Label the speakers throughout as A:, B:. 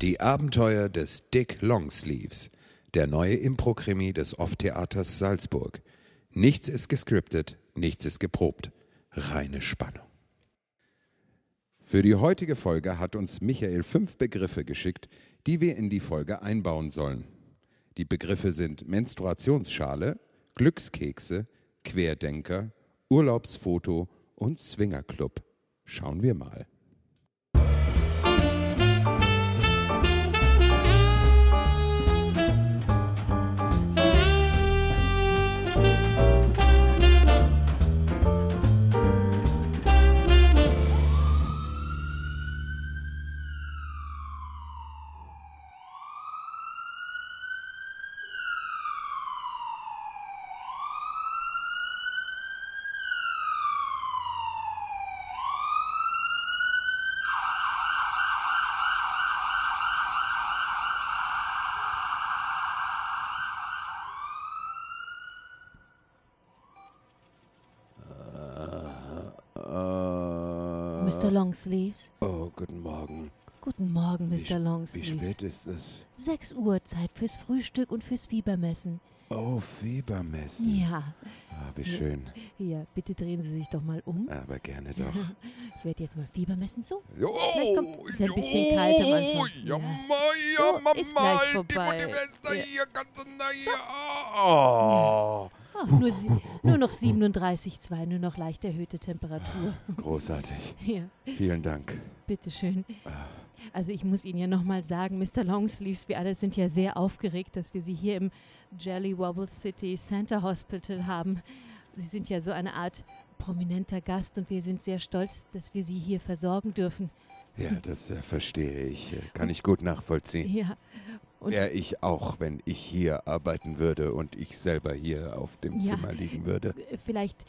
A: Die Abenteuer des Dick Longsleeves, der neue Impro-Krimi des Off-Theaters Salzburg. Nichts ist gescriptet, nichts ist geprobt. Reine Spannung. Für die heutige Folge hat uns Michael fünf Begriffe geschickt, die wir in die Folge einbauen sollen. Die Begriffe sind Menstruationsschale, Glückskekse, Querdenker, Urlaubsfoto und Swingerclub. Schauen wir mal.
B: Mr. Longsleeves.
A: Oh, guten Morgen.
B: Guten Morgen, Mr.
A: sch- Wie
B: Longsleeves.
A: spät ist es?
B: 6 Uhr, Zeit fürs Frühstück und fürs Fiebermessen.
A: Oh, Fiebermessen.
B: Ja,
A: Ah, wie schön.
B: hier, bitte drehen Sie sich doch mal um.
A: Aber gerne doch.
B: Ich werde jetzt mal Fiebermessen so.
A: Oh,
B: Vielleicht kommt- ist ein bisschen kalt am Anfang.
A: Ja,
B: Ja.
A: ja,
B: So,
A: Mama,
B: ist gleich
A: die
B: vorbei.
A: Mutti Wester
B: Ja.
A: hier, ganz nahe. Oh.
B: Ach, nur, sie, nur noch 37,2, nur noch leicht erhöhte Temperatur.
A: Großartig.
B: Ja,
A: Vielen Dank.
B: bitteschön.
A: Ah.
B: Also ich muss Ihnen ja nochmal sagen, Mr. Longsleeves, wir alle sind ja sehr aufgeregt, dass wir Sie hier im Jelly Wobble City Center Hospital haben. Sie sind ja so eine Art prominenter Gast und wir sind sehr stolz, dass wir Sie hier versorgen dürfen.
A: Ja, das äh, verstehe ich. Äh, Kann ich gut nachvollziehen.
B: Ja,
A: Wäre ich auch, wenn ich hier arbeiten würde und ich selber hier auf dem
B: Ja.
A: Zimmer liegen würde.
B: äh, vielleicht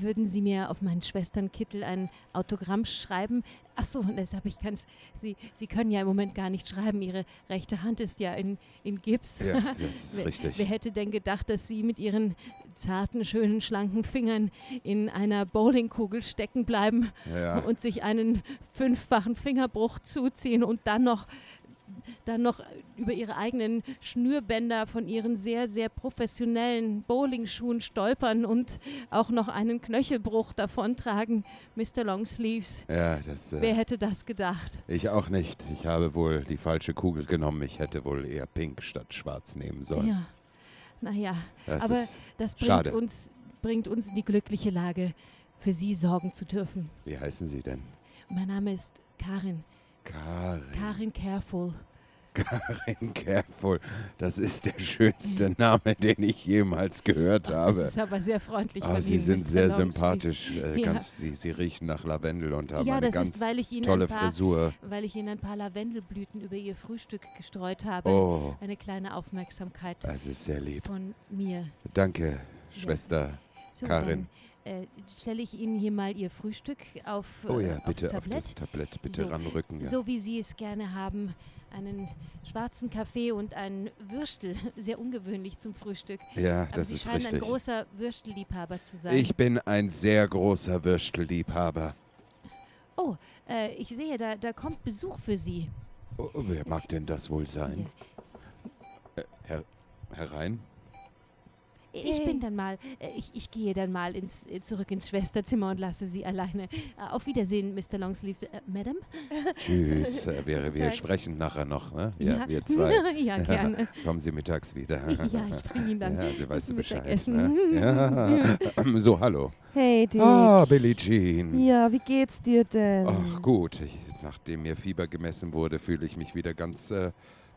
B: würden Sie mir auf meinen Schwesternkittel ein Autogramm schreiben. Ach so, das habe ich ganz. Sie, Sie können ja im Moment gar nicht schreiben. Ihre rechte Hand ist ja in, in Gips.
A: Ja, das ist
B: Wer-
A: richtig.
B: Wer hätte denn gedacht, dass Sie mit Ihren zarten, schönen, schlanken Fingern in einer Bowlingkugel stecken bleiben
A: Ja.
B: und sich einen fünffachen Fingerbruch zuziehen und dann noch, dann noch über Ihre eigenen Schnürbänder von Ihren sehr, sehr professionellen Bowlingschuhen stolpern und auch noch einen Knöchelbruch davontragen, Mr. Longsleeves.
A: Ja, das.
B: Wer
A: Äh,
B: hätte das gedacht?
A: ich auch nicht. Ich habe wohl die falsche Kugel genommen. Ich hätte wohl eher pink statt schwarz nehmen sollen.
B: Ja, naja.
A: Das
B: Aber das bringt
A: schade.
B: uns, bringt uns in die glückliche Lage, für Sie sorgen zu dürfen.
A: wie heißen Sie denn?
B: Mein Name ist Karin.
A: Karin.
B: Karin Careful.
A: Karin Careful. Das ist der schönste Name, den ich jemals gehört
B: Das
A: habe.
B: ist aber sehr freundlich von
A: Sie sind
B: Mr.
A: sehr
B: Longsleeves.
A: sympathisch. Äh,
B: Ja.
A: ganz, Sie, Sie riechen nach Lavendel und haben
B: Ja,
A: eine
B: das
A: ganz
B: ist, weil ich Ihnen
A: tolle
B: ein paar,
A: Frisur.
B: weil ich Ihnen ein paar Lavendelblüten über Ihr Frühstück gestreut habe.
A: Oh,
B: Eine kleine Aufmerksamkeit
A: das ist sehr lieb.
B: von mir.
A: Danke, Schwester.
B: So,
A: Karin.
B: äh, stelle ich Ihnen hier mal Ihr Frühstück auf,
A: Oh
B: äh,
A: ja,
B: aufs
A: bitte auf
B: Tablett.
A: das Tablett bitte
B: So,
A: ranrücken. Ja.
B: So wie Sie es gerne haben. Einen schwarzen Kaffee und einen Würstel. Sehr ungewöhnlich zum Frühstück.
A: ja,
B: Aber
A: das
B: Sie
A: ist
B: scheinen
A: richtig.
B: ein großer Würstelliebhaber zu sein.
A: Ich bin ein sehr großer Würstelliebhaber.
B: oh, äh, ich sehe, da, da kommt Besuch für Sie.
A: Oh, wer mag denn das wohl sein? Äh, Herr, herein?
B: Ich bin dann mal, äh, ich, ich gehe dann mal ins, äh, zurück ins Schwesterzimmer und lasse Sie alleine. Äh, Auf Wiedersehen, Mr. Longsleeve. Äh, Madam?
A: Tschüss. Äh, wir, wir sprechen nachher noch, ne? Ja, wir zwei.
B: ja, gerne.
A: Kommen Sie mittags wieder.
B: Ja, ich bringe Ihnen dann
A: Ja, Sie weiß
B: zum
A: Bescheid.
B: Mittagessen.
A: Ne? Ja. So, hallo.
C: Hey Dick.
A: Ah, Billie Jean.
C: Ja, wie geht's dir denn?
A: Ach gut, ich, nachdem mir Fieber gemessen wurde, fühle ich mich wieder ganz äh,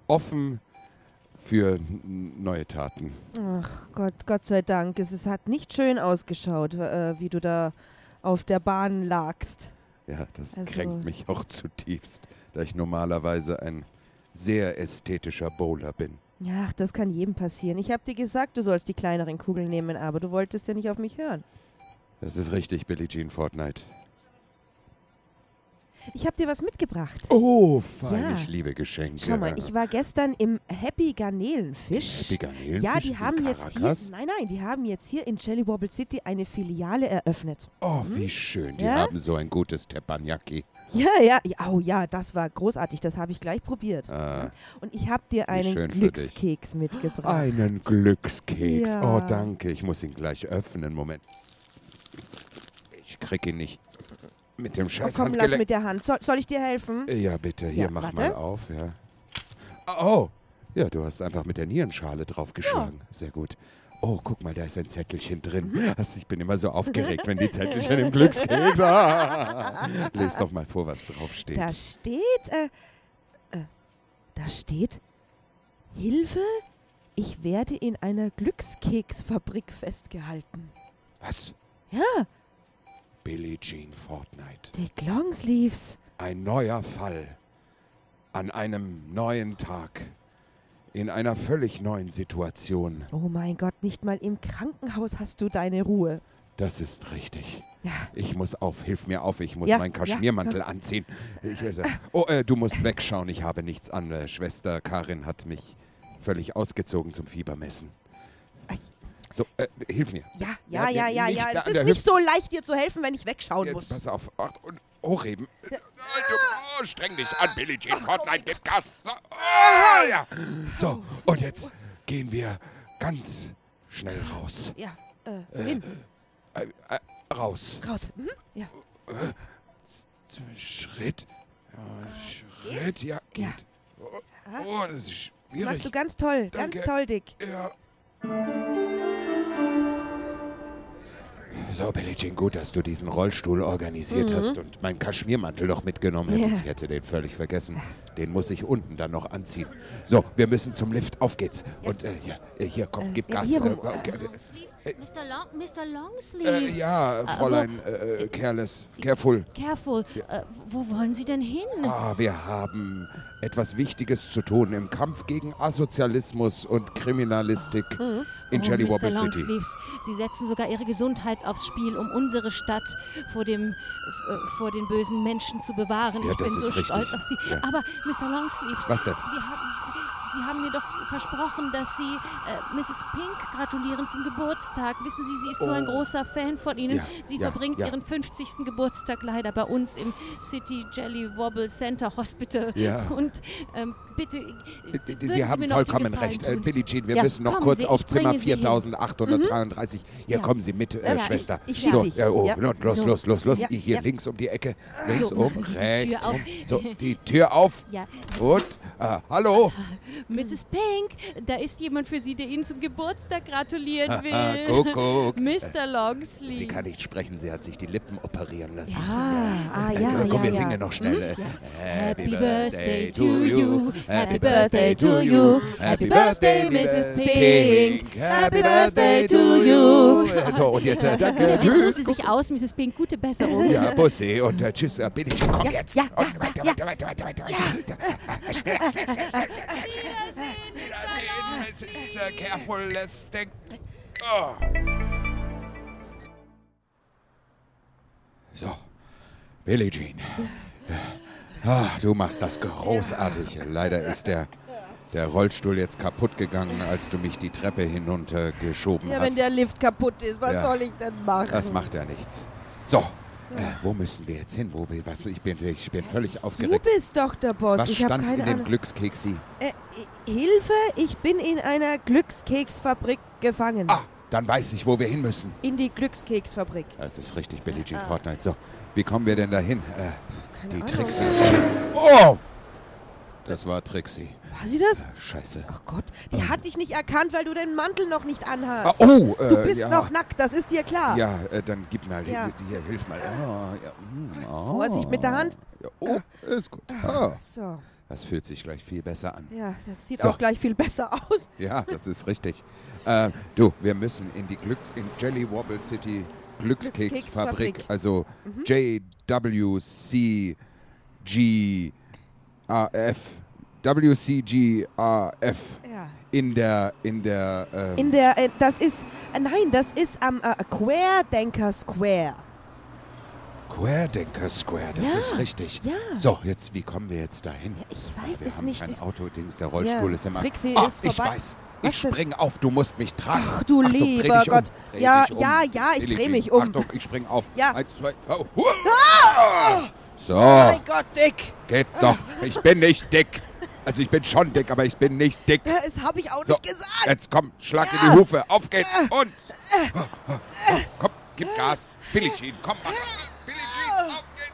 A: offen für neue Taten.
C: Ach Gott, Gott sei Dank. Es, es hat nicht schön ausgeschaut, äh, wie du da auf der Bahn lagst.
A: Ja, das
C: Also-
A: kränkt mich auch zutiefst, da ich normalerweise ein sehr ästhetischer Bowler bin.
C: Ach, das kann jedem passieren. Ich hab dir gesagt, du sollst die kleineren Kugeln nehmen, aber du wolltest ja nicht auf mich hören.
A: Das ist richtig, Billie Jean Fortnite.
C: Ich hab dir was mitgebracht.
A: Oh, fein,
C: Ja.
A: ich liebe Geschenke.
C: Schau mal, ich war gestern im Happy Garnelenfisch.
A: Happy Garnelenfisch
C: Ja, die haben jetzt hier,
A: Caracas?
C: nein, nein, die haben jetzt hier in Jelly Wobble City eine Filiale eröffnet.
A: Oh, wie schön. Die
C: Ja?
A: haben so ein gutes Teppanyaki.
C: Ja, ja, ja, oh ja, das war großartig. Das habe ich gleich probiert.
A: Äh,
C: Und ich habe dir einen. Glückskeks mitgebracht.
A: einen Glückskeks.
C: Ja.
A: Oh, danke. Ich muss ihn gleich öffnen. Moment. Ich krieg ihn nicht mit dem
C: Oh,
A: scheiß
C: komm, lass mit der Hand. Soll, soll ich dir helfen?
A: Ja, bitte. Hier,
C: Ja,
A: mach
C: warte.
A: mal auf. Ja. Oh, ja, du hast einfach mit der Nierenschale draufgeschlagen. Sehr gut. Oh, guck mal, da ist ein Zettelchen drin. Also, ich bin immer so aufgeregt, wenn die Zettelchen im Glückskeks. Ah. Lies doch mal vor, was draufsteht.
C: Da steht, äh, äh, da steht, Hilfe, ich werde in einer Glückskeksfabrik festgehalten.
A: Was?
C: Ja,
A: Billie Jean Fortnite.
C: Dick Longsleeves.
A: Ein neuer Fall. An einem neuen Tag. In einer völlig neuen Situation.
C: Oh mein Gott, nicht mal im Krankenhaus hast du deine Ruhe.
A: Das ist richtig.
C: Ja,
A: Ich muss auf, hilf mir auf, ich muss
C: Ja,
A: meinen
C: ja,
A: Kaschmirmantel anziehen. Ich, äh, oh, äh, du musst wegschauen, ich habe nichts an. Äh, Schwester Karin hat mich völlig ausgezogen zum Fiebermessen. So, äh, hilf mir.
C: ja,
A: Ja,
C: ja, ja, ja, Es ist nicht so leicht, dir zu helfen, wenn ich wegschauen
A: Jetzt
C: muss.
A: pass auf. Ach, und hochheben. Äh, Oh, streng dich an, Billie Jean Fortnite, gib Gas. So, ah, ja. so, und jetzt gehen wir ganz schnell raus.
C: Ja, äh, hin,
A: Äh, äh, raus.
C: raus. Mhm. Ja.
A: Schritt. Ja, Schritt, ja, geht.
C: Ja.
A: Oh, das ist
C: Das
A: schwierig.
C: machst du ganz toll, ganz toll, Dick.
A: Ja. So, Billie Jean, gut, dass du diesen Rollstuhl organisiert hast und meinen Kaschmirmantel noch mitgenommen hättest.
C: Mhm. Ja.
A: Ich hätte den völlig vergessen. Den muss ich unten dann noch anziehen. So, wir müssen zum Lift. Auf geht's. Und äh, hier, äh, hier, komm, gib
C: ja,
A: Gas.
C: hier
A: Äh,
B: Mr. Long, Mr.
A: äh,
B: Longsleeves.
A: ja,
B: Äh,
A: Fräulein, äh, careless, careful.
B: Careful. Äh, wo wollen Sie denn hin?
A: Ah, wir haben etwas Wichtiges zu tun im Kampf gegen Asozialismus und Kriminalistik in
B: oh,
A: Jelly
B: Mr.
A: Wobble City.
B: Longsleeves, Sie setzen sogar Ihre Gesundheit aufs Spiel, um unsere Stadt vor, dem, äh, vor den bösen Menschen zu bewahren.
A: Ja,
B: ich
A: das
B: bin so
A: richtig.
B: stolz auf Sie.
A: Ja.
B: Aber, Mr. Longsleeves,
A: Was denn?
B: Wir haben, Sie haben mir doch versprochen, dass Sie äh, Mrs. Pink gratulieren zum Geburtstag. Wissen Sie, sie ist so ein
A: Oh.
B: großer Fan von Ihnen.
A: Ja,
B: sie
A: ja,
B: verbringt
A: ja.
B: ihren 50. Geburtstag leider bei uns im City Jelly Wobble Center Hospital.
A: Ja.
B: Und ähm, bitte.
A: Äh,
B: würden
A: Sie haben
B: mir noch die
A: vollkommen recht. Äh? Billie Jean, wir
C: Ja,
A: müssen noch kurz
B: Sie,
A: auf Zimmer
B: bringe Sie hin.
A: 4833. Hier
C: Ja.
A: kommen Sie mit, äh,
C: Ja,
A: Schwester.
C: ich- ich
A: so,
C: dich.
A: ja, oh,
C: Ja.
A: los, los,
B: So.
A: los, los, los.
C: Ja,
A: Hier
C: ja.
A: links um die Ecke. Links
B: So,
A: um, rechts um. So, die Tür auf.
B: Ja,
A: Und, äh, hallo.
B: Mrs. Pink, da ist jemand für Sie, der Ihnen zum Geburtstag gratulieren
A: Haha,
B: will.
A: Kuckuck.
B: Mr. Longsleeves.
A: Sie kann nicht sprechen, sie hat sich die Lippen operieren lassen.
C: Ah, ah,
A: Äh,
C: ja,
A: komm,
C: ja,
A: wir
C: ja.
A: singen noch schnell. äh,
B: Happy birthday to you. Happy birthday to you. Happy birthday, Mrs. Pink.
A: Happy birthday to you. So, und jetzt, äh, danke.
B: Sie. Sie sich aus, Mrs. Pink. Gute Besserung.
A: Ja, Bussi und äh, tschüss, äh, Billie Jean, komm
C: Ja,
A: jetzt.
C: ja,
A: und
C: ja,
A: weiter,
C: ja.
A: weiter, weiter, weiter, weiter. Schnell, schnell, schnell, schnell, schnell, schnell. Wiedersehen, es ist äh, careful, let's think. Oh. So, Billie Jean. Ah, du machst das großartig. Leider ist der, der Rollstuhl jetzt kaputt gegangen, als du mich die Treppe hinuntergeschoben
C: Ja,
A: hast.
C: wenn der Lift kaputt ist, was
A: Ja.
C: soll ich denn machen?
A: Das macht ja nichts. So, äh, wo müssen wir jetzt hin? Wo, wir- was, ich, bin, ich bin völlig
C: Du
A: aufgeregt.
C: bist doch der Boss.
A: Was
C: ich habe
A: stand
C: keine
A: in dem
C: Ahnung.
A: Glückskeksi?
C: Äh, Hilfe, ich bin in einer Glückskeksfabrik gefangen.
A: Ah, dann weiß ich, wo wir hin müssen.
C: In die Glückskeksfabrik.
A: Das ist richtig, Billie Jean Fortnite. So, wie kommen wir denn dahin? Äh,
C: Keine
A: die
C: Ahnung.
A: Trixie. Oh! Das war Trixie.
C: War sie das?
A: Scheiße.
C: Ach Gott, die hat dich nicht erkannt, weil du den Mantel noch nicht
A: Ah,
C: anhast.
A: oh, äh,
C: du bist
A: ja.
C: noch nackt, das ist dir klar.
A: Ja, äh, dann gib mal,
C: Ja.
A: hier, hilf mal. Oh, ja, oh.
C: Vorsicht mit der Hand.
A: Ja, oh, ist gut. Ah,
C: So,
A: das fühlt sich gleich viel besser an.
C: ja, das sieht
A: So.
C: auch gleich viel besser aus.
A: Ja, das ist richtig. Äh, du, wir müssen in die Glücks in Jelly Wobble City Glückskeksfabrik, also
C: Mhm.
A: JWCGAF, WCGAF
C: Ja.
A: in der in der ähm,
C: In der, äh, das ist, äh, nein, das ist am äh, Querdenker Square.
A: Querdenker Square, das
C: Ja,
A: ist richtig.
C: ja.
A: So, jetzt wie kommen wir jetzt dahin?
C: Ich weiß
A: wir
C: es
A: haben
C: nicht.
A: kein
C: Ich-
A: Autodings, der Rollstuhl
C: Ja,
A: ist im
C: Trixie
A: ah,
C: ist
A: ich
C: vorbei.
A: weiß.
C: Was
A: Ich
C: denn?
A: spring auf, du musst mich tragen.
C: Ach, du
A: Achtung,
C: lieber
A: um,
C: Gott.
A: dreh
C: Ja,
A: um.
C: ja, ja, ich
A: Billie
C: dreh
A: Jean.
C: mich um.
A: Achtung, ich spring auf.
C: Ja.
A: Eins, zwei, oh. Huah! So,
C: Mein Gott, Dick.
A: geht doch. Ich bin nicht dick. Also ich bin schon dick, aber ich bin nicht dick.
C: Das habe ich auch
A: So,
C: nicht gesagt.
A: jetzt komm, schlag in die Hufe. Auf geht's und... Komm, gib Gas. Billie Jean, komm, mach. Billie Jean, auf geht's.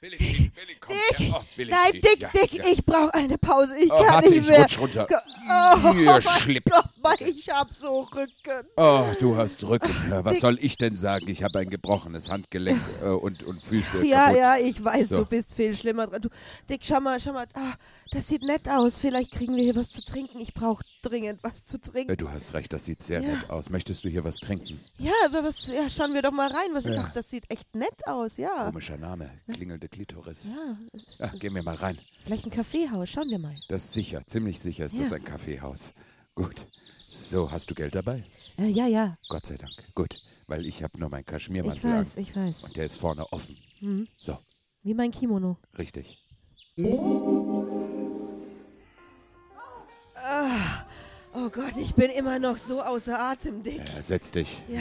A: Billie Jean, komm.
C: Dick.
A: Ja, oh, Billie
C: Nein. Dick,
A: Ja,
C: Dick,
A: ja.
C: ich brauche eine Pause. Ich
A: Oh,
C: kann
A: warte,
C: nicht
A: ich
C: mehr.
A: rutsch runter.
C: Oh, mein
A: Schlipp.
C: Gott, ich hab so Rücken.
A: Oh, du hast Rücken. Was soll ich denn sagen? Ich habe ein gebrochenes Handgelenk äh, und, und Füße
C: Ja,
A: kaputt.
C: ja, ich weiß,
A: So.
C: du bist viel schlimmer dran. Du, Dick, schau mal, schau mal. Ah, das sieht nett aus. Vielleicht kriegen wir hier was zu trinken. Ich brauche dringend was zu trinken.
A: Äh, Du hast recht, das sieht sehr
C: Ja.
A: nett aus. Möchtest du hier was trinken?
C: Ja, aber was, ja, schauen wir doch mal rein. Was ist
A: Ja.
C: auch, das sieht echt nett aus, ja.
A: Komischer Name, klingelnde Klitoris.
C: Ja,
A: Ja, gehen wir mal rein.
C: Vielleicht ein Kaffeehaus. Schauen wir mal.
A: Das ist sicher, ziemlich sicher ist das
C: Ja.
A: ein Kaffeehaus. Gut. So, hast du Geld dabei?
C: Äh, ja, ja,
A: Gott sei Dank. Gut, weil ich habe nur meinen
C: ich
A: Kaschmirmantel
C: weiß,
A: an.
C: ich weiß.
A: Und der ist vorne offen.
C: Mhm.
A: So,
C: Wie mein Kimono.
A: richtig.
C: Oh Gott, ich bin immer noch so außer Atem, Dick.
A: Ja, setz dich.
C: Ja.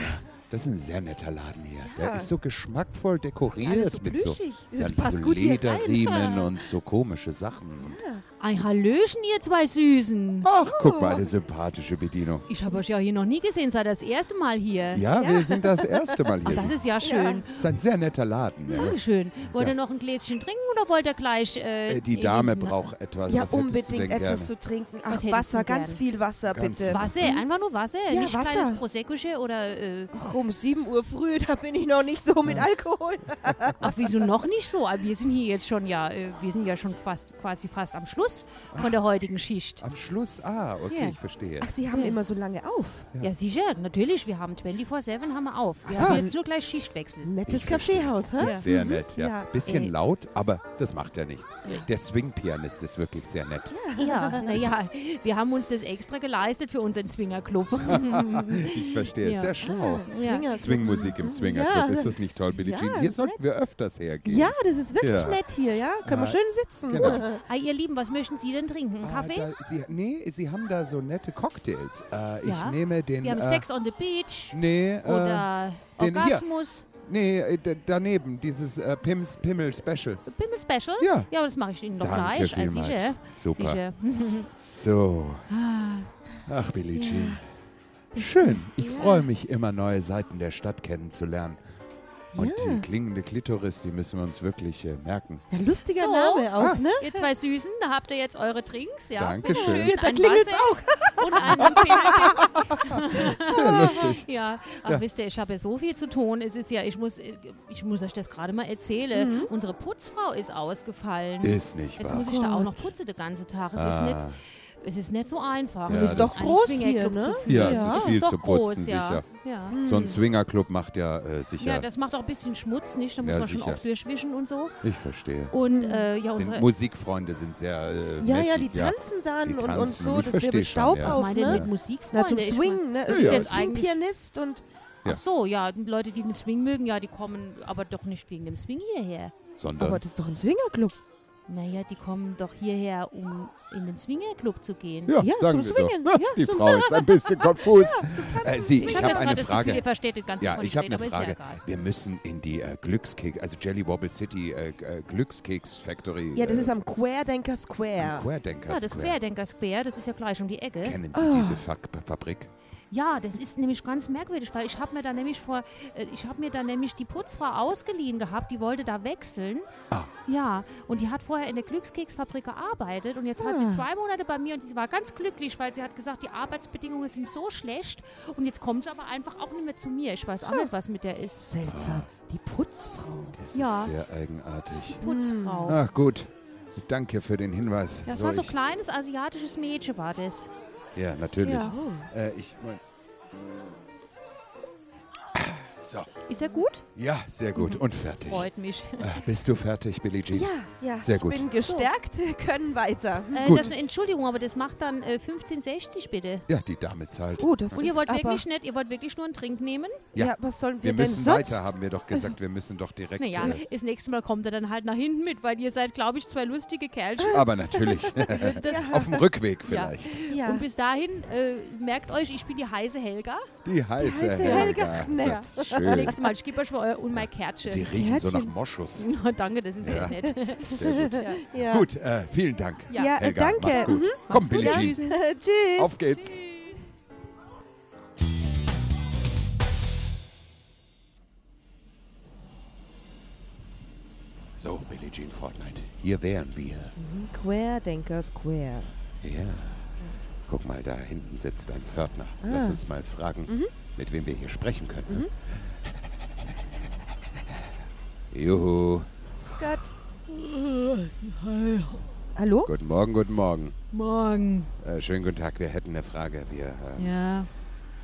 A: Das ist ein sehr netter Laden hier.
C: Ja.
A: Der ist so geschmackvoll dekoriert
C: Alles so
A: mit so, ja, so. Lederriemen und so komische Sachen. Und
B: Ein Hallöchen, ihr zwei Süßen.
A: Ach, guck mal, eine sympathische Bedienung.
B: Ich habe euch ja hier noch nie gesehen, seid das erste Mal hier.
A: Ja, wir sind das erste Mal
B: Ach,
A: hier.
B: das ist ja schön.
A: Das ist ein sehr netter Laden. Ja.
B: Dankeschön. Wollt
A: Ja.
B: ihr noch ein Gläschen trinken oder wollt ihr gleich... Äh,
A: Äh, Die Dame braucht etwas.
C: Ja,
A: Was
C: unbedingt
A: denn
C: etwas
A: gerne?
C: zu trinken.
B: Was
C: Ach, Wasser, ganz viel Wasser,
A: Ganz
C: bitte.
B: Wasser, einfach nur Wasser.
C: Ja,
B: Nicht
C: Wasser.
B: kleines Proseccoche oder... Äh,
C: Ach, um 7 Uhr früh, da bin ich noch nicht so mit Alkohol.
B: ach, wieso noch nicht so? Aber Wir sind hier jetzt schon, ja, äh, wir sind ja schon fast, quasi fast am Schluss von der heutigen Schicht.
A: Am Schluss, ah, okay,
B: Ja.
A: ich verstehe.
C: Ach, Sie haben
B: Ja.
C: immer so lange auf.
B: Ja, sicher, natürlich. Wir haben 24-7 haben wir auf. Wir
A: so.
B: haben jetzt nur gleich Schichtwechsel.
C: Nettes. Kaffeehaus,
A: Das
C: hä?
A: ist sehr nett, ja.
C: Ja.
A: Bisschen
B: Ey.
A: laut, aber das macht ja nichts.
B: Ja.
A: Der Swing-Pianist ist wirklich sehr nett.
B: Ja, naja, wir haben uns das extra geleistet für unseren Swingerclub.
A: Ich verstehe,
B: Ja.
A: sehr schlau.
B: Ja.
C: Swingerclub.
A: Swingmusik im Swingerclub,
C: Ja.
A: ist das nicht toll, Billie
C: Ja,
A: Jean? Hier
C: ist
A: sollten wir öfters hergehen.
C: Ja, das ist wirklich
A: Ja.
C: nett hier, ja? Können wir
A: Ah,
C: schön sitzen.
A: genau.
B: Ah, ihr Lieben, was möchten Sie denn trinken? Einen
A: Ah,
B: Kaffee?
A: da, Sie, nee, Sie haben da so nette Cocktails. Äh, ich
B: Ja.
A: nehme den.
B: wir haben
A: äh,
B: Sex on the Beach
A: Nee, äh,
B: oder
A: den hier.
B: Orgasmus.
A: nee, äh, daneben, dieses äh, Pims Pimmel Special.
B: Pimmel Special?
A: Ja.
B: Ja, das mache ich Ihnen doch
A: Danke
B: gleich. Also
A: vielmals.
B: sicher.
A: Super.
B: sicher.
A: So. Ach, Billie
B: Ja.
A: Jean. Schön. Ich freue mich immer, neue Seiten der Stadt kennenzulernen. Und
C: Ja.
A: die klingende Klitoris, die müssen wir uns wirklich äh, merken.
C: Ja, lustiger
B: So.
C: Name auch,
A: Ah.
C: ne?
B: Ihr zwei Süßen, da habt ihr jetzt eure Trinks. Ja,
A: Dankeschön.
B: bitteschön.
C: Da
B: Ein
C: klingelt's
B: Wasser
C: auch.
B: Und einen.
A: Sehr lustig.
B: Ja, ach,
A: Ja.
B: wisst ihr, ich habe ja so viel zu tun. Es ist ja, ich muss, ich muss euch das gerade mal erzählen.
C: Mhm.
B: Unsere Putzfrau ist ausgefallen.
A: Ist nicht
B: Jetzt
A: wahr.
B: muss ich da auch noch putzen den ganzen Tag. Es, ist
A: Ah,
B: nicht, es ist nicht so einfach.
A: Ja,
C: Und ist doch
A: ist-
C: groß hier, ne?
B: zu führen.
A: Ja,
C: es ist
A: viel
B: doch
A: zu putzen,
B: groß, ja.
A: sicher.
B: Ja.
A: so ein Swingerclub macht ja äh, sicher.
B: ja, das macht auch ein bisschen Schmutz, nicht? Da muss
A: Ja,
B: man schon
A: sicher.
B: oft durchwischen und so.
A: ich verstehe.
B: Und äh, ja,
A: Sind
B: unsere,
A: Musikfreunde sind sehr äh,
C: Ja, ja,
A: mächtig,
C: die tanzen dann
A: Die
C: und, und
A: tanzen.
C: so,
A: Ich
C: das wirbelt
A: schon,
C: Staub
A: ja.
B: was
C: auf,
B: meint ihr
C: ne?
B: mit
C: Na,
B: Musikfreunde?
C: zum
B: Ich
C: Swingen, ne? Es
A: Ja,
C: ist
A: ja,
C: ja
A: es ist
C: Swing-Pianist und
A: Ja.
B: Ach so, ja, die Leute, die den Swing mögen, ja, die kommen aber doch nicht wegen dem Swing hierher.
A: sondern
C: aber das ist doch ein Swingerclub.
B: Naja, die kommen doch hierher, um in den Swingerclub zu gehen.
A: ja,
C: Ja,
A: sagen
C: zum Swingen.
A: doch.
C: Ja,
A: die
C: zum-
A: Frau ist ein bisschen konfus. Äh, Sie,
B: Ich,
A: ich
B: habe
A: eine
B: gerade das Gefühl, ihr
A: Frage.
B: versteht das Ganze
A: Ja, ich habe eine Frage.
B: ja.
A: Wir müssen in die äh, Glückskeks, also Jelly Wobble City äh, äh, Glückskeks Factory.
C: Ja, das
A: äh,
C: ist am Querdenker
A: am
C: Square.
A: Querdenker
B: Ja, das
A: Square.
B: Querdenker Square, das ist ja gleich um die Ecke.
A: Kennen Sie
C: Ah.
A: diese Fa Fabrik?
B: Ja, das ist nämlich ganz merkwürdig, weil ich habe mir da nämlich vor, äh, ich habe mir da nämlich die Putzfrau ausgeliehen gehabt, die wollte da wechseln.
A: Ah.
B: Ja, und die hat vorher in der Glückskeksfabrik gearbeitet und jetzt hat sie
C: Ah.
B: zwei Monate bei mir und die war ganz glücklich, weil sie hat gesagt, die Arbeitsbedingungen sind so schlecht und jetzt kommt sie aber einfach auch nicht mehr zu mir. Ich weiß auch nicht, was mit der ist.
C: Seltsam. Die Putzfrau.
A: Das
B: Ja.
A: ist sehr eigenartig.
B: Putzfrau.
A: Ach gut, danke für den Hinweis.
B: Das
A: So,
B: war so
A: ich-
B: kleines asiatisches Mädchen, war das.
A: Ja, natürlich.
B: Ja.
A: Äh, ich, so,
B: Ist er gut?
A: ja, sehr gut. Und fertig.
B: Freut mich.
A: Äh, bist du fertig, Billie Jean?
C: Ja, Ja,
A: Sehr
C: ich
A: gut.
C: bin gestärkt, wir können weiter.
B: Äh,
A: Gut.
B: das, Entschuldigung, aber das macht dann äh, 15,60 bitte.
A: Ja, die Dame zahlt.
C: Oh, das
B: Und ihr wollt
C: aber,
B: wirklich nicht, ihr wollt wirklich nur einen Trink nehmen?
A: Ja.
C: Ja, was sollen wir,
A: Wir
C: denn
A: müssen
C: sonst?
A: weiter, haben wir doch gesagt. Wir müssen doch direkt.
B: Naja,
A: Äh,
B: das nächste Mal kommt er dann halt nach hinten mit, weil ihr seid, glaube ich, zwei lustige Kerlchen.
A: aber natürlich.
B: Das,
A: Auf dem Rückweg
B: Ja.
A: vielleicht.
C: Ja.
B: Und bis dahin, äh, merkt euch, ich bin die heiße Helga.
A: Die heiße,
C: heiße
A: Helga.
C: Helga. Nett.
A: So,
B: Das nächste Mal, ich gebe euch mal euer und mein Kärtchen.
A: Sie riechen so nach
C: Kärtchen.
A: Moschus.
B: Oh, danke, das ist sehr nett.
A: Sehr gut.
B: Ja.
C: Ja.
A: Gut, äh, vielen Dank.
B: Ja.
C: Ja,
A: Helga,
C: danke.
A: mach's gut.
C: Mhm.
A: Komm, Billie
B: Ja,
A: Jean.
B: Süßen.
C: Tschüss.
A: Auf geht's.
B: Tschüss.
A: So, Billie Jean Fortnite. Hier wären wir.
C: Querdenker Square.
A: Ja. Guck mal, da hinten sitzt ein Pförtner. Lass
C: Ah.
A: uns mal fragen, mit wem wir hier sprechen können. Juhu.
C: Gott. Hallo?
A: Guten Morgen, guten Morgen.
B: Morgen.
A: Äh, schönen guten Tag. Wir hätten eine Frage. Wir, äh,
B: Ja.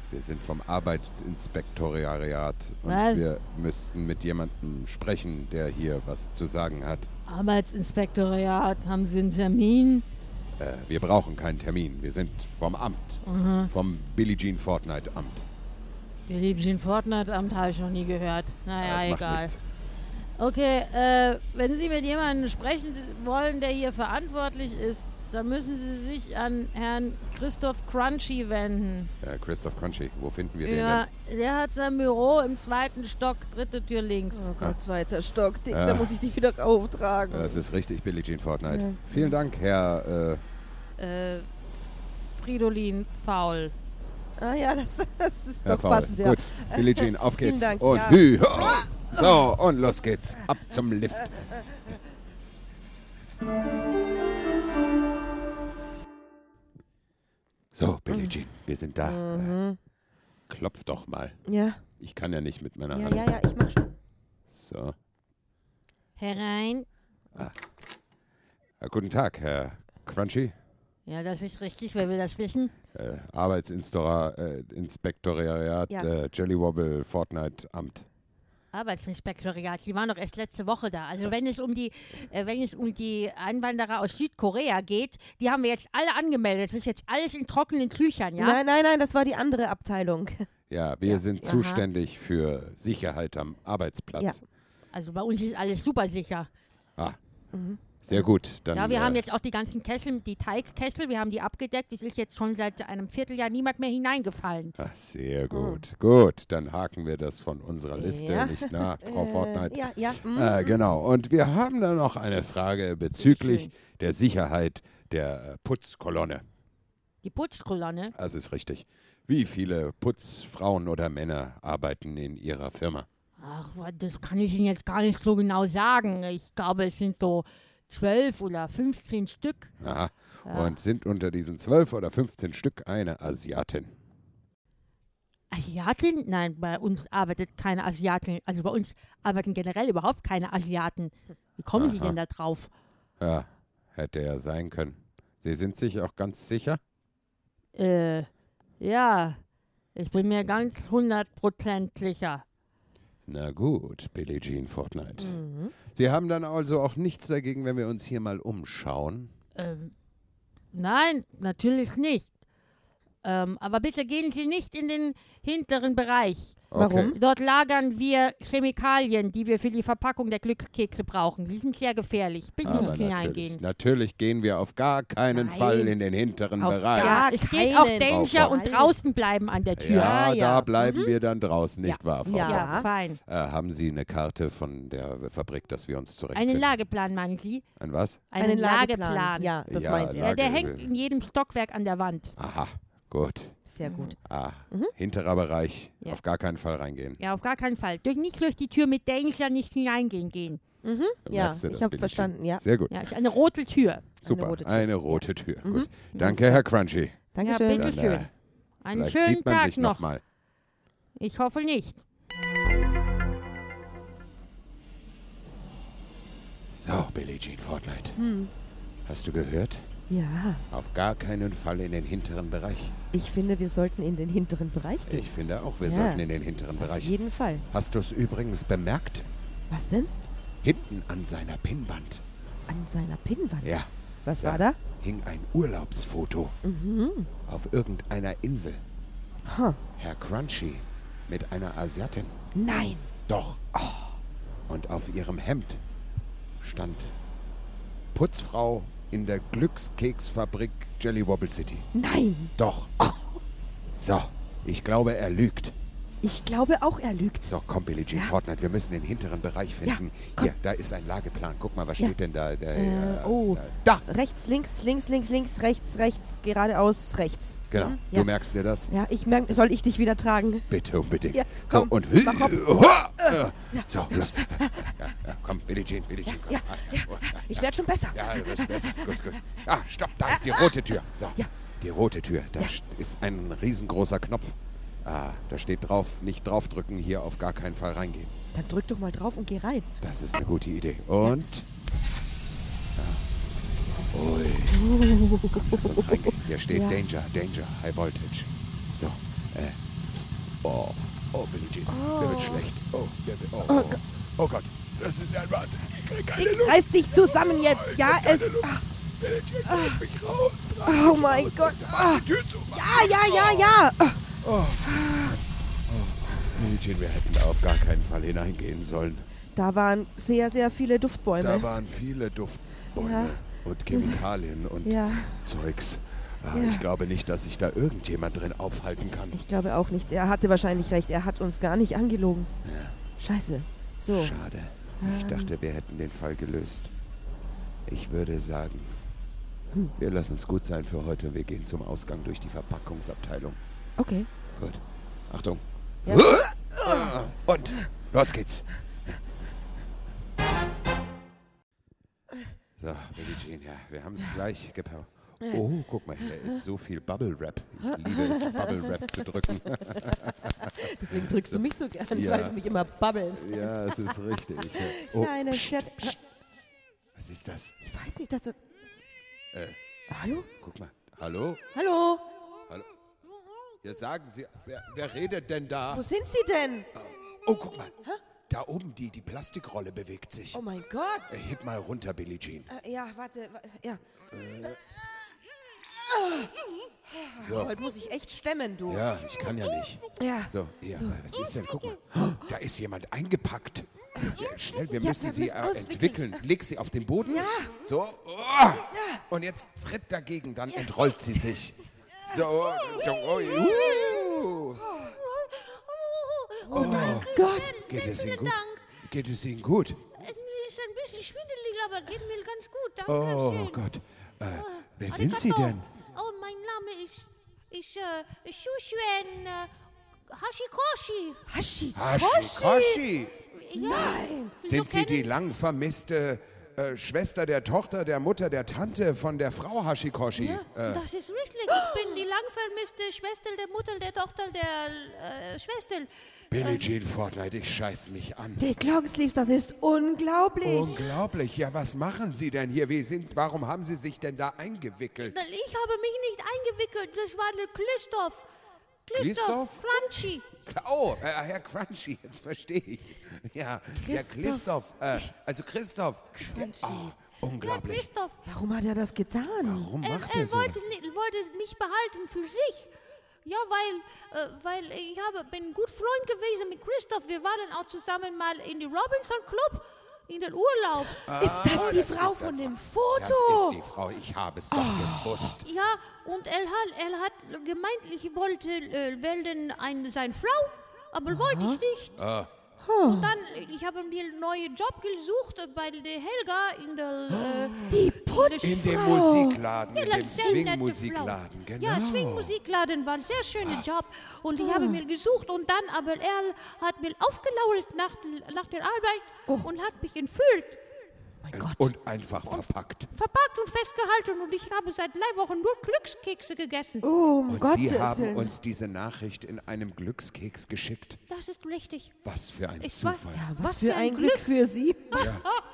A: wir sind vom Arbeitsinspektoriat und
B: Was?
A: wir müssten mit jemandem sprechen, der hier was zu sagen hat.
B: Arbeitsinspektoriat, haben Sie einen Termin?
A: Äh, wir brauchen keinen Termin. Wir sind vom Amt. Vom Billie Jean Fortnite Amt.
B: Der liebchen Fortnite-Amt habe ich noch nie gehört. Naja,
A: das macht
B: egal. Okay, äh, wenn Sie mit jemandem sprechen wollen, der hier verantwortlich ist, dann müssen Sie sich an Herrn Christoph Crunchy wenden.
A: Äh, Christoph Crunchy, wo finden wir
B: Ja,
A: den
B: der hat sein Büro im zweiten Stock, dritte Tür links.
C: Oh Gott, zweiter Stock. Dick,
A: Ah.
C: Da muss ich dich wieder auftragen.
A: Das ist richtig, Billie Jean Fortnite.
C: Ja.
A: Vielen Dank, Herr. Äh,
B: Äh, Fridolin Faul.
C: Ah ja, das, das ist
A: Herr
C: doch
A: Faul.
C: passend, ja.
A: Gut, Billie Jean, auf geht's.
C: Dank,
A: und
C: ja.
A: hü. So, und los geht's. Ab zum Lift. So, Billie Jean, wir sind da.
C: Mhm.
A: klopf doch mal.
C: Ja,
A: Ich kann ja nicht mit meiner
C: ja,
A: Hand.
C: ja, ja, ich mach schon.
A: So.
B: Herein.
A: Äh, guten Tag, Herr Crunchy.
B: Ja, das ist richtig. Wer will das wissen?
A: Äh, Arbeitsinspektoriat äh, Inspektoriat,
C: Ja.
A: äh, Jellywobble Fortnite Amt.
B: Arbeitsinspektoriat. Sie waren doch erst letzte Woche da. Also wenn es um die, äh, wenn es um die Einwanderer aus Südkorea geht, die haben wir jetzt alle angemeldet. Das ist jetzt alles in trockenen Tüchern, ja?
C: Nein, nein, nein, das war die andere Abteilung.
A: Ja, wir
C: Ja.
A: sind
C: Aha.
A: zuständig für Sicherheit am Arbeitsplatz.
B: Also bei uns ist alles super sicher.
A: Ah,
C: Mhm.
A: Sehr gut. Dann,
B: Ja, wir
A: äh,
B: haben jetzt auch die ganzen Kessel, die Teigkessel, wir haben die abgedeckt. Es ist jetzt schon seit einem Vierteljahr niemand mehr hineingefallen.
A: Ah, sehr gut. Gut, dann haken wir das von unserer Liste
C: Ja.
A: nicht nach, Frau
C: Äh,
A: Fortnite.
C: Ja, ja. mhm.
A: Äh, genau. Und wir haben dann noch eine Frage bezüglich der Sicherheit der äh, Putzkolonne.
B: Die Putzkolonne.
A: Das ist richtig. Wie viele Putzfrauen oder Männer arbeiten in Ihrer Firma?
B: Ach, das kann ich Ihnen jetzt gar nicht so genau sagen. Ich glaube, es sind so zwölf oder 15 Stück.
A: Aha.
B: Ja.
A: Und sind unter diesen zwölf oder 15 Stück eine Asiatin?
B: Asiatin? Nein, bei uns arbeitet keine Asiatin. Also bei uns arbeiten generell überhaupt keine Asiaten. Wie kommen Sie
A: Aha.
B: denn da drauf?
A: Ja, hätte ja sein können. Sie sind sich auch ganz sicher?
B: Äh, ja, ich bin mir ganz hundertprozentig sicher.
A: Na gut, Billie Jean Fortnite.
C: Mhm.
A: Sie haben dann also auch nichts dagegen, wenn wir uns hier mal umschauen?
B: Ähm, nein, natürlich nicht. Ähm, aber bitte gehen Sie nicht in den hinteren Bereich.
C: Warum?
B: Dort lagern wir Chemikalien, die wir für die Verpackung der Glückskekse brauchen. Die sind sehr gefährlich. Bitte
A: Aber
B: nicht
A: natürlich,
B: hineingehen.
A: natürlich gehen wir auf gar keinen
B: Nein.
A: Fall in den hinteren
C: Auf
A: Bereich.
C: gar-
B: es steht
C: keinen.
B: auch Danger und draußen bleiben an der Tür.
A: Ja,
C: Ja, ja.
A: da bleiben wir dann draußen, nicht
C: Ja.
A: wahr, Frau?
C: Ja.
B: Ja, fein.
A: Äh, haben Sie eine Karte von der Fabrik, dass wir uns
B: Einen
A: zurechtfinden?
B: Lageplan, meinen Sie?
A: Ein was?
B: Einen, Lageplan.
C: Ja, das
A: Ja,
C: meint er.
B: Ja, der hängt in jedem Stockwerk an der Wand.
A: Aha, gut.
C: Sehr gut.
A: Ah,
C: Mhm.
A: hinterer Bereich,
B: Ja.
A: auf gar keinen Fall reingehen.
B: Ja, auf gar keinen Fall. Durch, nicht durch die Tür mit Danger nicht hineingehen gehen.
C: Mhm. Ja, ich habe verstanden, ja.
A: Sehr gut.
B: Ja, ist eine rote Tür.
A: Super.
C: rote Tür.
A: Eine rote Tür.
C: Mhm.
A: Gut. Danke, Herr Crunchy.
C: Dankeschön.
B: bitte. Schön.
A: äh,
B: Einen
A: vielleicht
B: schönen
A: sieht man
B: Tag
A: sich
B: noch.
A: noch mal.
B: Ich hoffe nicht.
A: So, Billie Jean Fortnite.
C: Hm.
A: Hast du gehört?
C: Ja,
A: Auf gar keinen Fall in den hinteren Bereich.
C: ich finde, wir sollten in den hinteren Bereich gehen.
A: Ich finde auch, wir
C: Ja.
A: sollten in den hinteren
C: Auf
A: Bereich.
C: jeden Fall.
A: Hast du es übrigens bemerkt?
C: Was denn?
A: Hinten an seiner Pinnwand
C: An seiner Pinnwand.
A: Ja,
C: Was
A: Ja.
C: war da?
A: hing ein Urlaubsfoto
C: Mhm.
A: auf irgendeiner Insel.
C: Ha.
A: Herr Crunchy mit einer Asiatin.
C: Nein.
A: Doch. Und auf ihrem Hemd stand Putzfrau in der Glückskeksfabrik Jelly Wobble City.
C: Nein.
A: Doch. So, ich glaube, er lügt.
C: Ich glaube auch, er lügt.
A: So, komm, Billie Jean
C: Ja.
A: Fortnite, wir müssen den hinteren Bereich finden.
C: komm.
A: Hier, da ist ein Lageplan. Guck mal, was
C: Ja.
A: steht denn da? Der,
C: Äh, oh.
A: Da,
C: Rechts, links, links, links, links, rechts, rechts, geradeaus, rechts.
A: genau.
C: Mhm,
A: Du
C: ja.
A: merkst dir das?
C: Ja, ich merke, soll ich dich wieder tragen?
A: Bitte unbedingt.
C: Ja,
A: so, und. Hua! Äh, So, los. Ja, ja, komm, Billie Jean, Billie Jean, komm.
C: Ja, ja.
A: oh,
C: Ich werde schon besser.
A: Ja, du wirst besser. Gut, gut. Ah, stopp, da ist die rote Tür. So,
C: Ja.
A: die rote Tür. Da
C: Ja.
A: st- ist ein riesengroßer Knopf. Ah, da steht drauf, nicht draufdrücken, hier auf gar keinen Fall reingehen.
C: Dann drück doch mal drauf und geh rein.
A: Das ist eine gute Idee. Und. Ja. Ui. Lass uns reingehen. Hier steht
C: Ja.
A: Danger, Danger, High Voltage. So, äh. Oh, oh, Billie Jean, der wird schlecht. Oh, der wird, oh, oh, oh Gott, das ist ja ein Wahnsinn. Ich krieg keine Luft.
C: Reiß dich zusammen jetzt. Ja, es.
A: Billie Jean, trag mich raus.
C: Oh mein
A: raus.
C: Gott. Ah. ja, ja, ja, ja.
A: Oh. Billie Jean, wir hätten da auf gar keinen Fall hineingehen sollen.
C: Da waren sehr, sehr viele Duftbäume.
A: Da waren viele Duftbäume
C: Ja.
A: und Chemikalien und
C: ja,
A: Zeugs. Ah,
C: Ja.
A: Ich glaube nicht, dass sich da irgendjemand drin aufhalten kann.
C: ich glaube auch nicht. Er hatte wahrscheinlich recht. Er hat uns gar nicht angelogen. Scheiße. So.
A: Schade. Ich
C: Ähm.
A: dachte, wir hätten den Fall gelöst. Ich würde sagen,
C: Hm.
A: wir lassen es gut sein für heute. Wir gehen zum Ausgang durch die Verpackungsabteilung.
C: Okay.
A: Gut. Achtung.
C: Ja.
A: Ah, Und los geht's. So, Billie Jean, ja, wir haben es gleich gepackt. Oh, guck mal, hier ist so viel Bubble Wrap. Ich liebe es, Bubble Wrap zu drücken.
C: Deswegen drückst du mich so gern,
A: Ja.
C: weil du mich immer babbelst.
A: Ja, es ist richtig. Oh,
C: Kleine
A: psst,
C: Scherz-
A: psst. Was ist das?
C: Ich weiß nicht, dass das.
A: Äh,
C: Hallo?
A: guck mal. Hallo?
C: Hallo?
A: Ja, sagen Sie, wer, wer redet denn da?
C: Wo sind Sie denn?
A: Oh, guck mal. Da oben, die, die Plastikrolle bewegt sich.
C: Oh mein Gott.
A: Äh, Heb mal runter, Billie Jean.
C: Äh, ja, warte. wa- Ja.
A: So.
C: Heute muss ich echt stemmen, du.
A: Ja, ich kann ja nicht.
C: Ja.
A: So, ja, was ist denn? Guck mal. Oh, Da ist jemand eingepackt. Ja, schnell, wir
C: Ja,
A: müssen
C: wir
A: sie
C: müssen
A: äh,
C: auswickeln.
A: entwickeln. Leg sie auf den Boden.
C: Ja.
A: So. Oh. Und jetzt tritt dagegen, dann entrollt sie sich. So. Oh, uh.
C: Oh mein Gott.
A: Geht es Ihnen gut? Geht es Ihnen gut?
B: Mir ist ein bisschen schwindelig, aber geht mir ganz gut. Danke
A: Oh
B: schön.
A: Gott. Äh,
B: Ah,
A: wer sind Sie
B: arigato.
A: denn?
B: Oh, mein Name ist, ist äh, Shushuen äh, Hashikoshi.
C: Hashi.
A: Hashikoshi.
C: Nein.
A: Sind
B: so
A: Sie die lang vermisste äh, Schwester der Tochter, der Mutter, der Tante von der Frau Hashikoshi? Äh,
B: Das ist richtig. Ich bin die lang vermisste Schwester der Mutter der Tochter der äh, Schwester.
A: Billie Jean Fortnite, ich scheiß mich an.
C: Dick Longsleeves, das ist unglaublich.
A: Unglaublich. Ja, was machen Sie denn hier? Wie sind, warum haben Sie sich denn da eingewickelt?
B: Ich habe mich nicht eingewickelt. Das war der Christoph.
A: Christoph?
B: Christoph Crunchy.
A: Oh, äh, Herr Crunchy, jetzt verstehe ich. Ja, der
C: Christoph.
A: Christoph. Äh, also Christoph. Der, oh,
B: Ja,
A: unglaublich.
B: Christoph.
C: Warum hat er das getan?
A: Warum
B: Er,
A: macht er
B: er
A: so?
B: wollte, wollte mich behalten für sich. Ja, weil, äh, weil ich habe, bin ein gut Freund gewesen mit Christoph. Wir waren auch zusammen mal in die Robinson Club in den Urlaub.
C: ist das
A: Ah,
C: die
A: das
C: Frau von dem
A: Das
C: Foto?
A: ist die Frau, ich habe es doch
C: Oh.
A: gewusst.
B: Ja, und er hat, er hat gemeint, ich wollte äh, werden ein, seine Frau, aber wollte ich nicht.
A: Ah.
B: Und dann, ich habe mir einen neuen Job gesucht bei der Helga in der... Äh,
C: Die
A: In dem
C: Putzfrau.
A: Musikladen, in
B: Ja,
A: dem
B: sehr nette
A: Swing-Musikladen, genau.
B: Ja, Swing-Musikladen war ein sehr schöner Job. Und ich habe mir gesucht und dann, aber er hat mir aufgelault nach, nach der Arbeit und hat mich entführt,
C: Mein Gott.
A: Und einfach verpackt.
B: verpackt und festgehalten. Und ich habe seit drei Wochen nur Glückskekse gegessen.
C: Oh, um
A: Und
C: Gottes
A: Sie haben
C: Willen.
A: uns diese Nachricht in einem Glückskeks geschickt.
B: Das ist richtig.
A: Was für ein
B: Es war-
A: Zufall.
C: ja, was, für ein Glück für Sie.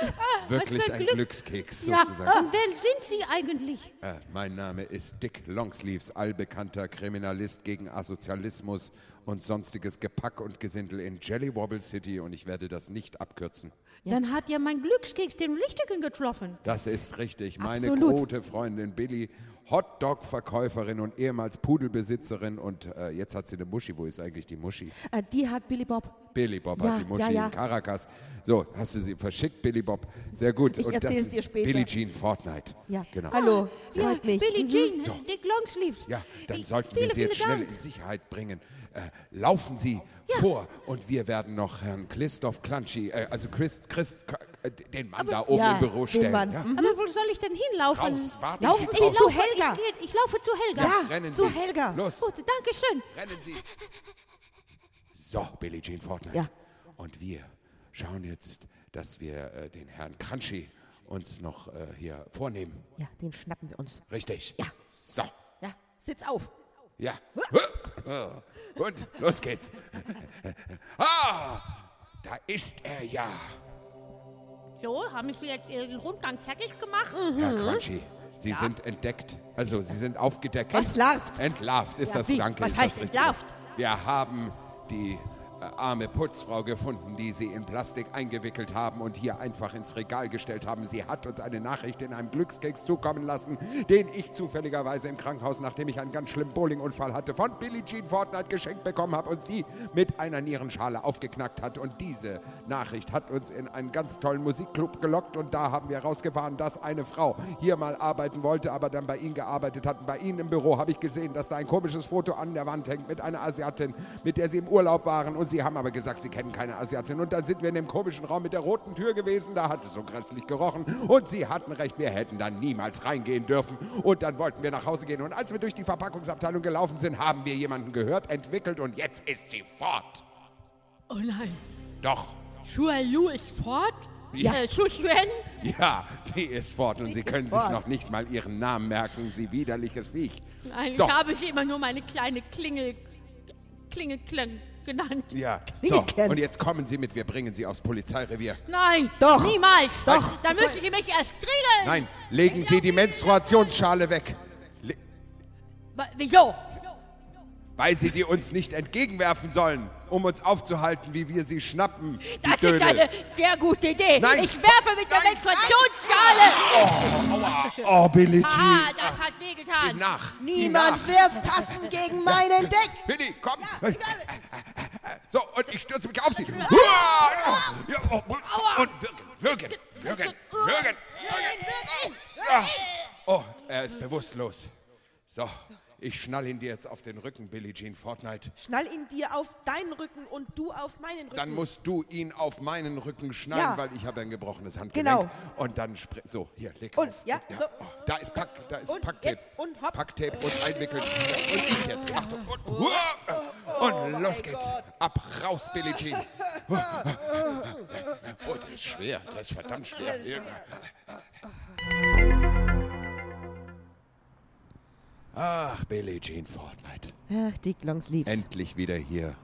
A: Wirklich ein
D: Glück.
A: Glückskeks sozusagen.
D: Und wer sind Sie eigentlich?
A: Äh, mein Name ist Dick Longsleeves, allbekannter Kriminalist gegen Asozialismus und sonstiges Gepack und Gesindel in Jelly Wobble City und ich werde das nicht abkürzen.
D: Dann hat ja mein Glückskeks den Richtigen getroffen.
A: Das ist richtig. Meine
C: Absolut.
A: gute Freundin Billy, Hotdog-Verkäuferin und ehemals Pudelbesitzerin und äh, jetzt hat sie eine Muschi. Wo ist eigentlich die Muschi?
C: Äh, die hat Billy Bob.
A: Billy Bob
C: Ja,
A: hat die Muschi
C: ja, ja.
A: in Caracas. So, hast du sie verschickt, Billy Bob? Sehr gut.
C: Ich
A: und das ist
C: dir später.
A: Billie Jean Fortnite.
C: Ja,
A: Genau.
C: hallo,
D: Ja,
C: freut mich.
D: Billie
C: Mhm.
D: Jean,
A: So.
D: Dick Longsleeves.
A: Ja, dann
D: Ich-
A: sollten
D: viele,
A: wir Sie jetzt schnell
D: Dank.
A: in Sicherheit bringen. Äh, laufen Sie vor und wir werden noch Herrn Christoph Klanschi, äh, also Chris, Chris, äh, den Mann da oben
C: Ja,
A: im Büro stellen. Ja?
C: Mhm.
D: Aber wo soll ich denn hinlaufen?
A: Raus, warten
C: Laufen
A: Sie
C: Sie
A: draußen.
C: zu Helga.
D: Ich, gehe- ich laufe zu Helga.
C: Ja,
A: Rennen
C: zu
A: Sie.
C: Helga.
A: Los,
D: Gut, danke schön.
A: rennen Sie. So, Billie Jean Fortnite.
C: Ja.
A: Und wir schauen jetzt, dass wir äh, den Herrn Klanschi uns noch äh, hier vornehmen.
C: Ja, den schnappen wir uns.
A: Richtig?
C: Ja.
A: So,
C: Ja, sitz auf.
A: ja. Und los geht's. Ah, da ist er ja.
D: So, haben Sie jetzt Ihren Rundgang fertig gemacht?
A: Herr Crunchy, Sie sind entdeckt, also Sie sind aufgedeckt.
C: Entlarvt.
A: Entlarvt ist das
D: wie?
A: Danke.
D: Was
A: ist
D: heißt
A: das richtig.
D: entlarvt?
A: Wir haben die arme Putzfrau gefunden, die Sie in Plastik eingewickelt haben und hier einfach ins Regal gestellt haben. Sie hat uns eine Nachricht in einem Glückskeks zukommen lassen, den ich zufälligerweise im Krankenhaus, nachdem ich einen ganz schlimmen Bowlingunfall hatte, von Billie Jean Fortnite geschenkt bekommen habe und sie mit einer Nierenschale aufgeknackt hat. Und diese Nachricht hat uns in einen ganz tollen Musikclub gelockt und da haben wir herausgefahren, dass eine Frau hier mal arbeiten wollte, aber dann bei Ihnen gearbeitet hat. Und bei Ihnen im Büro habe ich gesehen, dass da ein komisches Foto an der Wand hängt mit einer Asiatin, mit der Sie im Urlaub waren. Und Sie haben aber gesagt, Sie kennen keine Asiatin. Und dann sind wir in dem komischen Raum mit der roten Tür gewesen. Da hat es so grässlich gerochen. Und Sie hatten recht, wir hätten dann niemals reingehen dürfen. Und dann wollten wir nach Hause gehen. Und als wir durch die Verpackungsabteilung gelaufen sind, haben wir jemanden gehört, entwickelt und jetzt ist sie fort.
D: Oh nein.
A: Doch.
D: Shualu ist fort?
A: Ja.
D: Äh?
A: Ja, sie ist fort und Sie
C: ist
A: können sich noch nicht mal ihren Namen merken, Sie widerliches Viech.
D: Nein,
A: So.
D: ich habe sie immer nur meine kleine Klingel... Klingelklang genannt.
A: Ja, so, und jetzt kommen Sie mit, wir bringen Sie aufs Polizeirevier.
D: Nein,
C: Doch.
D: niemals.
C: Doch.
D: Dann müssen Sie mich erst kriegeln.
A: Nein, legen Sie die Menstruationsschale weg, Le
D: Wieso?
A: weil Sie die uns nicht entgegenwerfen sollen, um uns aufzuhalten, wie wir sie schnappen. Sie
D: Das ist
A: Dödel.
D: eine sehr gute Idee.
A: Nein.
D: Ich werfe mit der. Menstruationsschale.
A: Oh, Billie
D: Ah,
A: Jean.
D: das hat
A: Ihm
D: wehgetan.
A: nach.
C: Niemand
A: nach.
C: wirft Tassen gegen meinen Deck.
A: Billy, komm. So, und ich stürze mich auf Sie. Ja, oh, und würgen, würgen, würgen, würgen. Ja. Oh, er ist bewusstlos. So, ich schnall ihn dir jetzt auf den Rücken, Billie Jean Fortnite.
C: Schnall ihn dir auf deinen Rücken und du auf meinen Rücken.
A: Dann musst du ihn auf meinen Rücken schnallen,
C: Ja.
A: weil ich habe ein gebrochenes Handgelenk.
C: Genau.
A: Und dann so, hier, leg
C: Und,
A: auf.
C: ja, so.
A: Oh, da ist Pack, da ist
C: Und
A: Packtape.
C: und hopp.
A: Packtape und einwickeln. Und ich jetzt. Achtung. Und, und los geht's. Ab, raus, Billie Jean. Oh, der ist schwer. Der ist verdammt schwer. Ach, Billie Jean Fortnite.
C: Ach, Dick Longsleeves.
A: Endlich wieder hier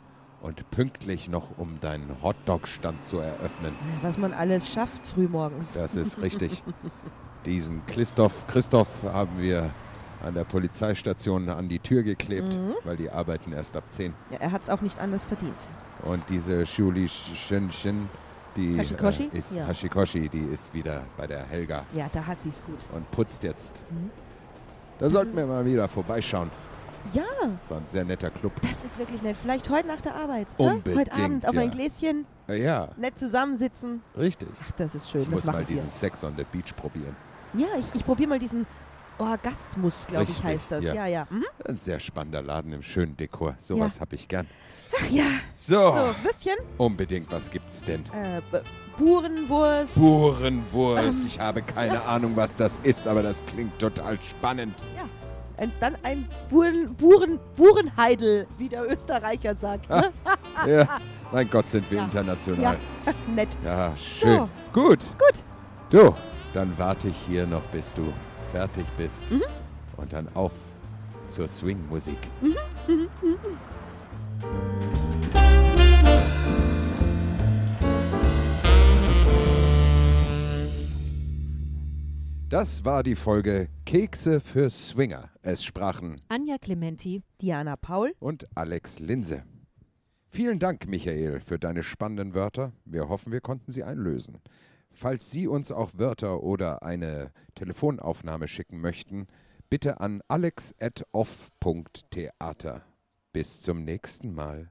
A: und pünktlich noch, um deinen Hotdog-Stand zu eröffnen.
C: Was man alles schafft frühmorgens.
A: Das ist richtig. Diesen Christoph, Christoph haben wir an der Polizeistation an die Tür geklebt,
C: Mhm.
A: weil die arbeiten erst ab 10.
C: Ja, er hat es auch nicht anders verdient.
A: Und diese Shuli Shinshin, die
C: Hashikoshi?
A: Äh, ist
C: Ja.
A: Hashikoshi, die ist wieder bei der Helga
C: Ja, da hat sie es gut.
A: und putzt jetzt.
C: Mhm.
A: Da sollten wir mal wieder vorbeischauen.
C: Ja,
A: Das war ein sehr netter Club.
C: das ist wirklich nett. Vielleicht heute nach der Arbeit. ne?
A: Unbedingt,
C: Heute Abend auf
A: ja.
C: ein Gläschen,
A: Äh, ja,
C: nett zusammensitzen.
A: richtig.
C: Ach, das ist schön.
A: Ich
C: das
A: muss mal
C: wir.
A: diesen Sex on the Beach probieren.
C: Ja, ich, ich probiere mal diesen Orgasmus, glaube ich, heißt das.
A: ja.
C: Ja, ja. Mhm.
A: Ein sehr spannender Laden im schönen Dekor. Sowas habe ich gern.
C: Ach ja.
A: So,
C: So, Würstchen,
A: unbedingt, was gibt's denn?
C: äh, Burenwurst.
A: Burenwurst. Ich habe keine Ahnung, was das ist, aber das klingt total spannend.
C: ja. Und dann ein Buren, Buren, Burenheidel, wie der Österreicher sagt. Ne?
A: Ja, mein Gott, sind wir
C: Ja.
A: international.
C: Nett.
A: Ja, schön.
C: So.
A: Gut.
C: Gut.
A: Du, dann warte ich hier noch, bis du fertig bist.
C: Mhm.
A: Und dann auf zur Swing-Musik. Das war die Folge Kekse für Swinger. Es sprachen
B: Anja Clementi.
C: Diana Paul.
A: und Alex Linse. Vielen Dank, Michael, für deine spannenden Wörter. Wir hoffen, wir konnten sie einlösen. Falls Sie uns auch Wörter oder eine Telefonaufnahme schicken möchten, bitte an alex.off.theater. Bis zum nächsten Mal.